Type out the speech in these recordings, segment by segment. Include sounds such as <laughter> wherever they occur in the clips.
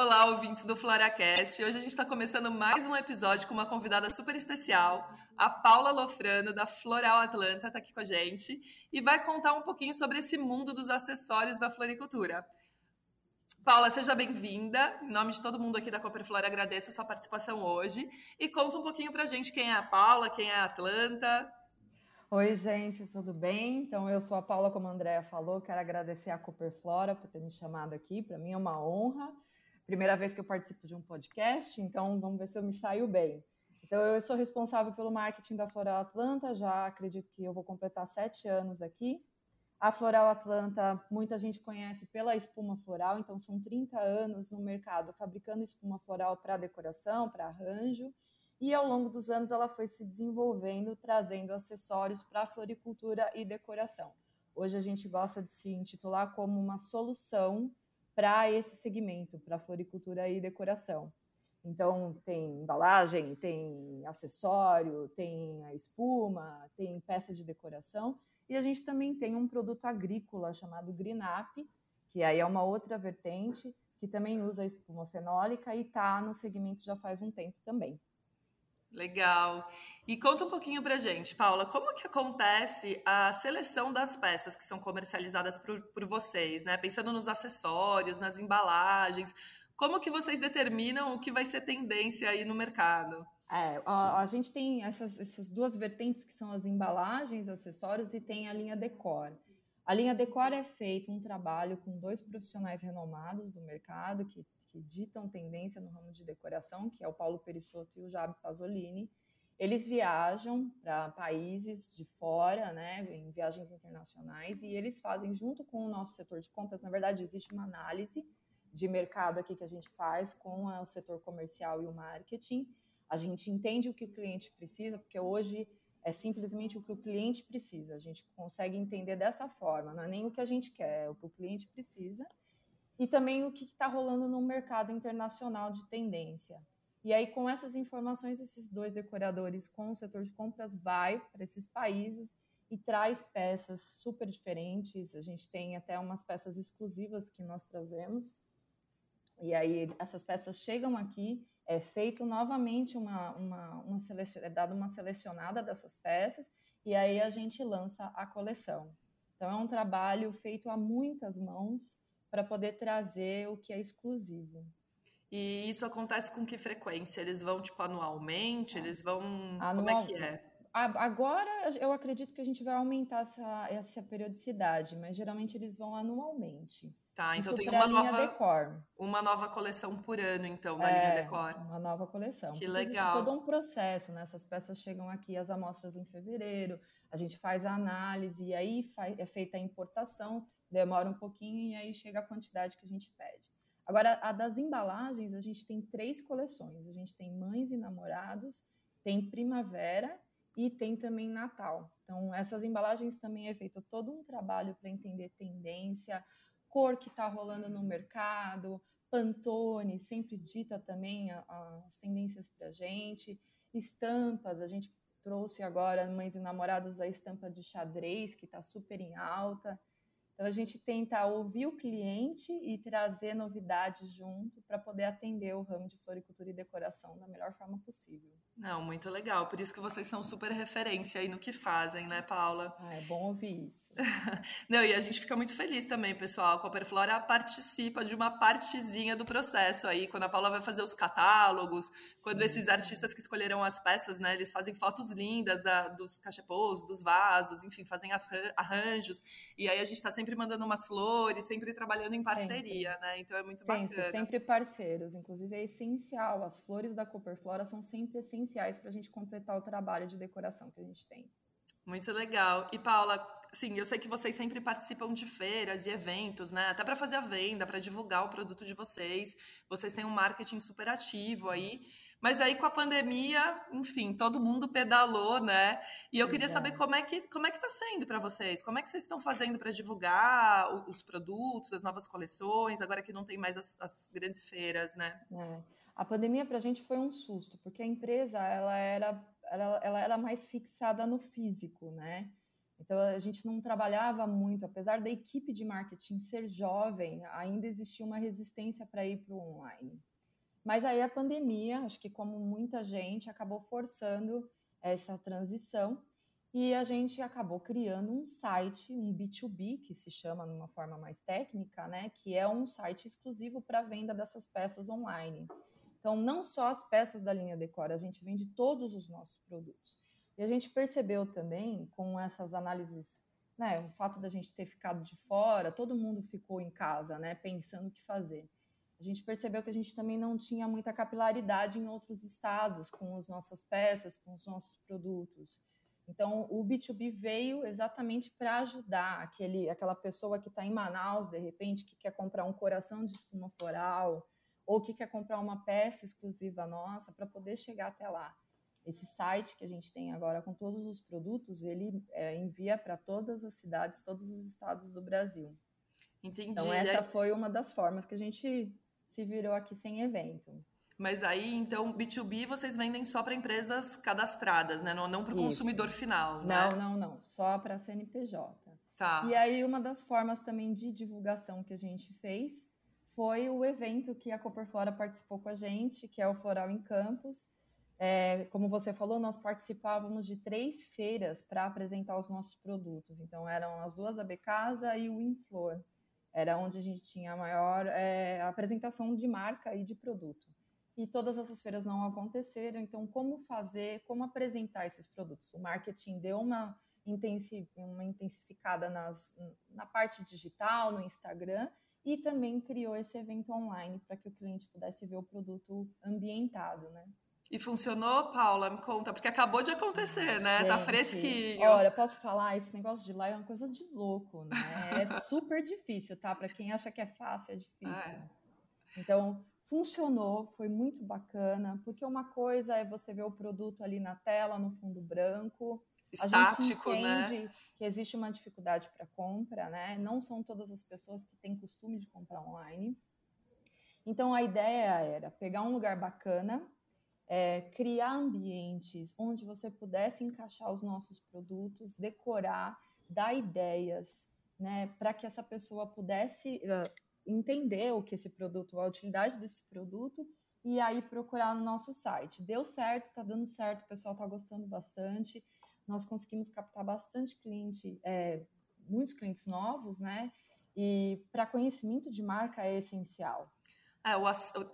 Olá, ouvintes do FloraCast. Hoje a gente está começando mais um episódio com uma convidada super especial, a Paula Lofrano, da Floral Atlanta, está aqui com a gente e vai contar um pouquinho sobre esse mundo dos acessórios da floricultura. Paula, seja bem-vinda. Em nome de todo mundo aqui da Cooperflora, agradeço a sua participação hoje e conta um pouquinho para a gente quem é a Paula, quem é a Atlanta. Oi, gente, tudo bem? Então, eu sou a Paula, como a Andrea falou, quero agradecer a Cooperflora por ter me chamado aqui, para mim é uma honra primeira vez que eu participo de um podcast, então vamos ver se eu me saio bem. Então, eu sou responsável pelo marketing da Floral Atlanta, já acredito que eu vou completar sete anos aqui. A Floral Atlanta, muita gente conhece pela espuma floral, então são 30 anos no mercado fabricando espuma floral para decoração, para arranjo, e ao longo dos anos ela foi se desenvolvendo, trazendo acessórios para floricultura e decoração. Hoje a gente gosta de se intitular como uma solução para esse segmento, para floricultura e decoração. Então, tem embalagem, tem acessório, tem a espuma, tem peça de decoração. E a gente também tem um produto agrícola chamado Greenap, que aí é uma outra vertente, que também usa espuma fenólica e está no segmento já faz um tempo também. Legal. E conta um pouquinho pra gente, Paula, como que acontece a seleção das peças que são comercializadas por, por vocês, né? Pensando nos acessórios, nas embalagens, como que vocês determinam o que vai ser tendência aí no mercado? É, a, a gente tem essas, essas duas vertentes que são as embalagens, acessórios e tem a linha decor. A linha decor é feita um trabalho com dois profissionais renomados do mercado que que ditam tendência no ramo de decoração, que é o Paulo Perisotto e o Jabi Pasolini. Eles viajam para países de fora, né, em viagens internacionais, e eles fazem junto com o nosso setor de compras. Na verdade, existe uma análise de mercado aqui que a gente faz com o setor comercial e o marketing. A gente entende o que o cliente precisa, porque hoje é simplesmente o que o cliente precisa. A gente consegue entender dessa forma, não é nem o que a gente quer, é o que o cliente precisa e também o que está rolando no mercado internacional de tendência. E aí, com essas informações, esses dois decoradores com o setor de compras vai para esses países e traz peças super diferentes. A gente tem até umas peças exclusivas que nós trazemos. E aí, essas peças chegam aqui, é feito novamente uma, uma, uma selecion... é dada uma selecionada dessas peças, e aí a gente lança a coleção. Então, é um trabalho feito a muitas mãos para poder trazer o que é exclusivo. E isso acontece com que frequência? Eles vão, tipo, anualmente? Eles vão. Anual... Como é que é? Agora eu acredito que a gente vai aumentar essa, essa periodicidade, mas geralmente eles vão anualmente. Tá, então Isso tem uma nova, decor. uma nova coleção por ano, então, da é, linha Decor. Uma nova coleção. Que legal. Existe todo um processo, né? Essas peças chegam aqui, as amostras em fevereiro, a gente faz a análise, e aí é feita a importação, demora um pouquinho, e aí chega a quantidade que a gente pede. Agora, a das embalagens, a gente tem três coleções. A gente tem mães e namorados, tem primavera e tem também Natal. Então, essas embalagens também é feito todo um trabalho para entender tendência, cor que está rolando no mercado, Pantone sempre dita também a, a, as tendências para a gente, estampas, a gente trouxe agora Mães e Namorados a estampa de xadrez, que está super em alta. Então, a gente tenta ouvir o cliente e trazer novidades junto para poder atender o ramo de floricultura e decoração da melhor forma possível. Não, muito legal. Por isso que vocês são super referência aí no que fazem, né, Paula? Ah, é bom ouvir isso. <laughs> Não, e a gente fica muito feliz também, pessoal. A Cooperflora participa de uma partezinha do processo aí, quando a Paula vai fazer os catálogos, Sim. quando esses artistas que escolheram as peças, né, eles fazem fotos lindas da, dos cachepôs, dos vasos, enfim, fazem arranjos. E aí a gente está sempre sempre mandando umas flores, sempre trabalhando em parceria, sempre. né? Então é muito sempre, bacana. Sempre parceiros, inclusive é essencial. As flores da Cooperflora são sempre essenciais para a gente completar o trabalho de decoração que a gente tem. Muito legal. E Paula, sim, eu sei que vocês sempre participam de feiras e eventos, né? Até para fazer a venda, para divulgar o produto de vocês. Vocês têm um marketing super ativo aí. Mas aí com a pandemia, enfim, todo mundo pedalou, né? E eu queria saber como é que como é que está sendo para vocês? Como é que vocês estão fazendo para divulgar os produtos, as novas coleções, agora que não tem mais as, as grandes feiras, né? É. A pandemia para a gente foi um susto, porque a empresa ela era ela, ela era mais fixada no físico, né? Então a gente não trabalhava muito, apesar da equipe de marketing ser jovem, ainda existia uma resistência para ir para o online. Mas aí a pandemia, acho que como muita gente, acabou forçando essa transição e a gente acabou criando um site, um B2B, que se chama numa forma mais técnica, né, que é um site exclusivo para venda dessas peças online. Então, não só as peças da linha Decora, a gente vende todos os nossos produtos. E a gente percebeu também, com essas análises, né, o fato da gente ter ficado de fora, todo mundo ficou em casa, né, pensando o que fazer. A gente percebeu que a gente também não tinha muita capilaridade em outros estados com as nossas peças, com os nossos produtos. Então, o B2B veio exatamente para ajudar aquele, aquela pessoa que está em Manaus, de repente, que quer comprar um coração de espuma floral, ou que quer comprar uma peça exclusiva nossa para poder chegar até lá. Esse site que a gente tem agora com todos os produtos, ele é, envia para todas as cidades, todos os estados do Brasil. Entendi. Então, essa foi uma das formas que a gente se virou aqui sem evento. Mas aí, então, B2B vocês vendem só para empresas cadastradas, né? Não, não para o consumidor final, né? Não, não, não. Só para CNPJ. Tá. E aí, uma das formas também de divulgação que a gente fez foi o evento que a Copperflora participou com a gente, que é o Floral em Campos. É, como você falou, nós participávamos de três feiras para apresentar os nossos produtos. Então, eram as duas AB Casa e o Inflor. Era onde a gente tinha a maior é, apresentação de marca e de produto. E todas essas feiras não aconteceram, então como fazer, como apresentar esses produtos? O marketing deu uma, uma intensificada nas, na parte digital, no Instagram, e também criou esse evento online para que o cliente pudesse ver o produto ambientado, né? E funcionou, Paula? Me conta, porque acabou de acontecer, né? Tá Gente, tá fresquinho. Olha, posso falar, esse negócio de live é uma coisa de louco, né? É <laughs> super difícil, tá? Para quem acha que é fácil, é difícil. É. Então, funcionou, foi muito bacana, porque uma coisa é você ver o produto ali na tela, no fundo branco. Estático, a gente né? entende né? que existe uma dificuldade para compra, né? Não são todas as pessoas que têm costume de comprar online. Então, a ideia era pegar um lugar bacana, é, criar ambientes onde você pudesse encaixar os nossos produtos, decorar, dar ideias, né, para que essa pessoa pudesse uh, entender o que esse produto, a utilidade desse produto e aí procurar no nosso site. Deu certo, está dando certo, o pessoal está gostando bastante. Nós conseguimos captar bastante cliente, é, muitos clientes novos, né? E para conhecimento de marca é essencial. É, o,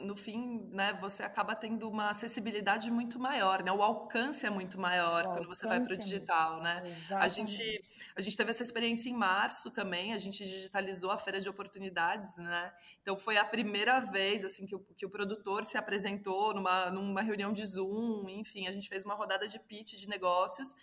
no fim, né, você acaba tendo uma acessibilidade muito maior, né? O alcance é muito maior o quando você vai para o digital, né? A gente, a gente teve essa experiência em março também, a gente digitalizou a feira de oportunidades, né? Então foi a primeira vez assim que o, que o produtor se apresentou numa, numa reunião de Zoom, enfim, a gente fez uma rodada de pitch de negócios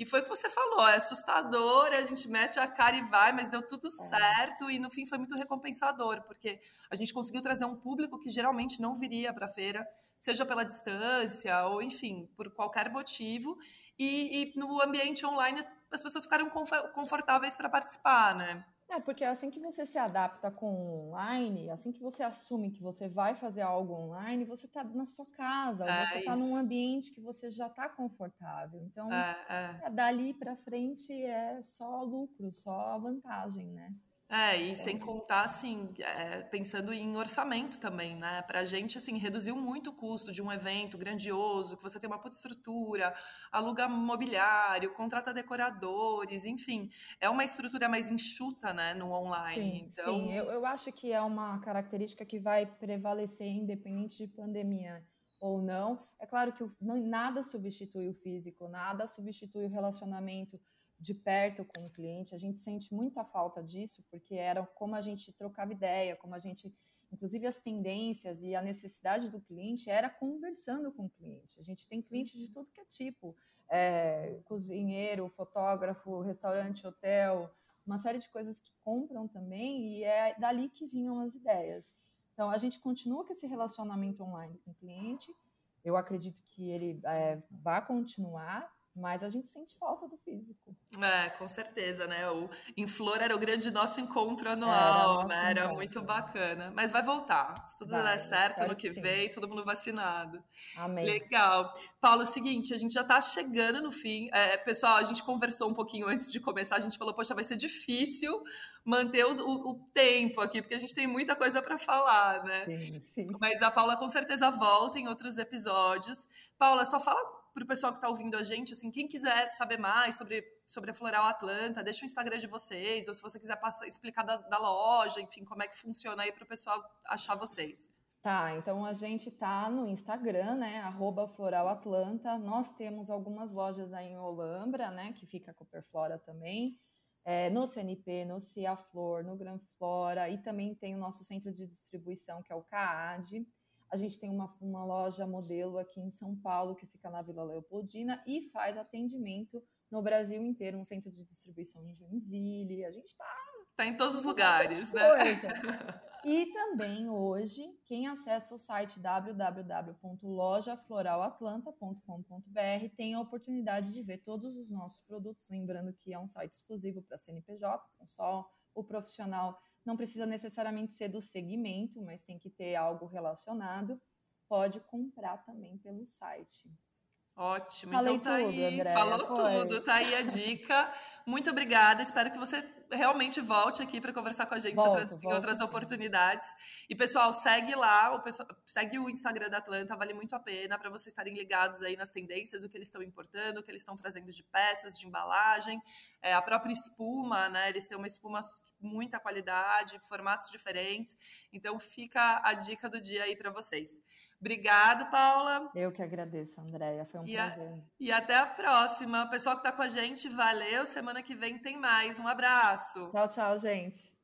e foi o que você falou, é assustador, a gente mete a cara e vai, mas deu tudo é. certo e no fim foi muito recompensador, porque a gente conseguiu trazer um público que geralmente não viria para a feira, seja pela distância ou enfim, por qualquer motivo, e, e no ambiente online as pessoas ficaram confortáveis para participar, né? É, porque assim que você se adapta com online, assim que você assume que você vai fazer algo online, você está na sua casa, você está num ambiente que você já está confortável. Então, é, é. é dali para frente é só lucro, só vantagem, né? É, e sem contar, assim, é, pensando em orçamento também, né? Pra gente, assim, reduziu muito o custo de um evento grandioso, que você tem uma puta estrutura, aluga mobiliário, contrata decoradores, enfim. É uma estrutura mais enxuta, né, no online. Sim, então... sim. Eu, eu acho que é uma característica que vai prevalecer independente de pandemia ou não. É claro que o, nada substitui o físico, nada substitui o relacionamento de perto com o cliente. A gente sente muita falta disso, porque era como a gente trocava ideia, como a gente, inclusive as tendências e a necessidade do cliente era conversando com o cliente. A gente tem clientes de todo que é tipo, é, cozinheiro, fotógrafo, restaurante, hotel, uma série de coisas que compram também e é dali que vinham as ideias. Então a gente continua com esse relacionamento online com o cliente. Eu acredito que ele é, vai continuar mas a gente sente falta do físico. É, com certeza, né? O, em Flor era o grande nosso encontro anual, era né? Era muito bacana. Mas vai voltar. Se tudo vai, der certo no que, que vem, todo mundo vacinado. Amém. Legal. Paulo, é o seguinte, a gente já está chegando no fim. É, pessoal, a gente conversou um pouquinho antes de começar, a gente falou, poxa, vai ser difícil manter o, o, o tempo aqui, porque a gente tem muita coisa para falar, né? Sim, sim. Mas a Paula com certeza volta em outros episódios. Paula, só fala para o pessoal que está ouvindo a gente, assim, quem quiser saber mais sobre, sobre a Floral Atlanta, deixa o Instagram de vocês, ou se você quiser passar, explicar da, da loja, enfim, como é que funciona aí para o pessoal achar vocês. Tá, então a gente tá no Instagram, né, arroba Floral Atlanta. Nós temos algumas lojas aí em Olambra, né, que fica com a Flora também, é, no CNP, no Cia Flor, no Gran Flora, e também tem o nosso centro de distribuição, que é o CAAD. A gente tem uma, uma loja modelo aqui em São Paulo, que fica na Vila Leopoldina, e faz atendimento no Brasil inteiro, um centro de distribuição em Joinville. A gente está. Está em todos os lugares, né? <laughs> E também hoje, quem acessa o site www.lojafloralatlanta.com.br tem a oportunidade de ver todos os nossos produtos, lembrando que é um site exclusivo para CNPJ, então só o profissional não precisa necessariamente ser do segmento, mas tem que ter algo relacionado. Pode comprar também pelo site. Ótimo, Falei então tá tudo, aí, Andréia, falou foi. tudo, tá aí a dica. Muito obrigada, espero que você realmente volte aqui para conversar com a gente volto, outras, em outras sim. oportunidades. E pessoal, segue lá, o pessoal, segue o Instagram da Atlanta, vale muito a pena para vocês estarem ligados aí nas tendências, o que eles estão importando, o que eles estão trazendo de peças, de embalagem, é, a própria espuma, né? Eles têm uma espuma muita qualidade, formatos diferentes. Então fica a dica do dia aí para vocês. Obrigada, Paula. Eu que agradeço, Andréia. Foi um e prazer. A, e até a próxima. Pessoal que está com a gente, valeu. Semana que vem tem mais. Um abraço. Tchau, tchau, gente.